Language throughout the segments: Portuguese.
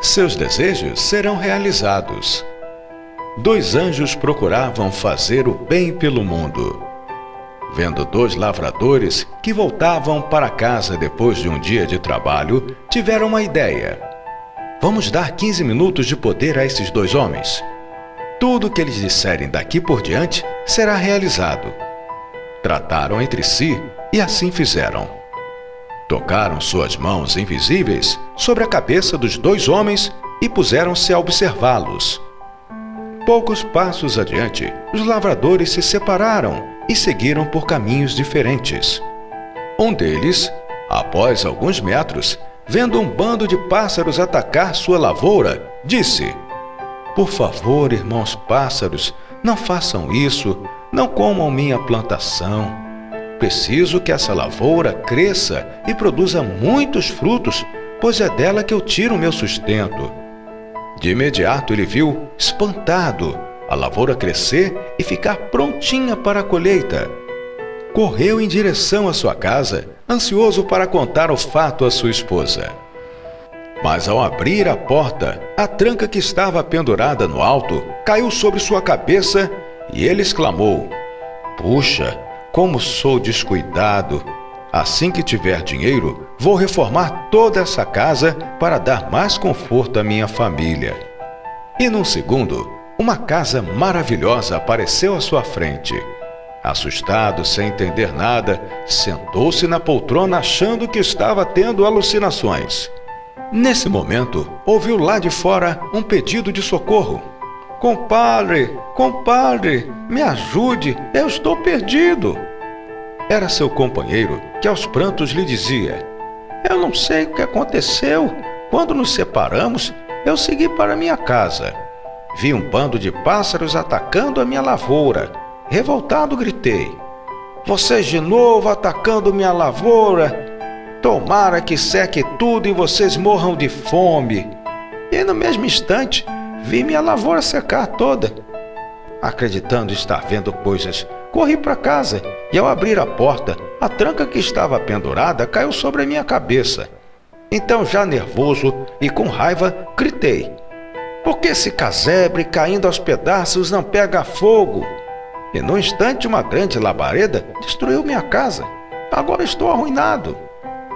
seus desejos serão realizados. Dois anjos procuravam fazer o bem pelo mundo. Vendo dois lavradores que voltavam para casa depois de um dia de trabalho, tiveram uma ideia. Vamos dar 15 minutos de poder a esses dois homens. Tudo o que eles disserem daqui por diante será realizado. Trataram entre si e assim fizeram. Tocaram suas mãos invisíveis sobre a cabeça dos dois homens e puseram-se a observá-los. Poucos passos adiante, os lavradores se separaram e seguiram por caminhos diferentes. Um deles, após alguns metros, vendo um bando de pássaros atacar sua lavoura, disse: Por favor, irmãos pássaros, não façam isso, não comam minha plantação. Preciso que essa lavoura cresça e produza muitos frutos, pois é dela que eu tiro o meu sustento. De imediato ele viu, espantado, a lavoura crescer e ficar prontinha para a colheita. Correu em direção à sua casa, ansioso para contar o fato à sua esposa. Mas ao abrir a porta, a tranca que estava pendurada no alto caiu sobre sua cabeça e ele exclamou: Puxa, como sou descuidado! Assim que tiver dinheiro, vou reformar toda essa casa para dar mais conforto à minha família. E num segundo, uma casa maravilhosa apareceu à sua frente. Assustado, sem entender nada, sentou-se na poltrona achando que estava tendo alucinações. Nesse momento, ouviu lá de fora um pedido de socorro. Compadre, compadre, me ajude, eu estou perdido. Era seu companheiro que aos prantos lhe dizia: Eu não sei o que aconteceu. Quando nos separamos, eu segui para minha casa. Vi um bando de pássaros atacando a minha lavoura. Revoltado, gritei: Vocês de novo atacando minha lavoura? Tomara que seque tudo e vocês morram de fome. E no mesmo instante, vi minha lavoura secar toda. Acreditando estar vendo coisas, corri para casa e, ao abrir a porta, a tranca que estava pendurada caiu sobre a minha cabeça. Então, já nervoso e com raiva, gritei: por que esse casebre caindo aos pedaços não pega fogo? E no instante uma grande labareda destruiu minha casa. Agora estou arruinado.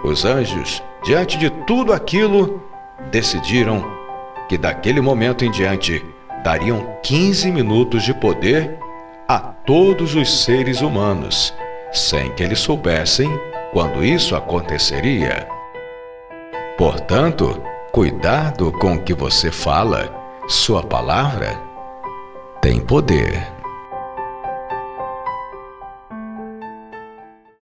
Os anjos, diante de tudo aquilo, decidiram que daquele momento em diante dariam 15 minutos de poder a todos os seres humanos, sem que eles soubessem quando isso aconteceria. Portanto, Cuidado com o que você fala, sua palavra tem poder.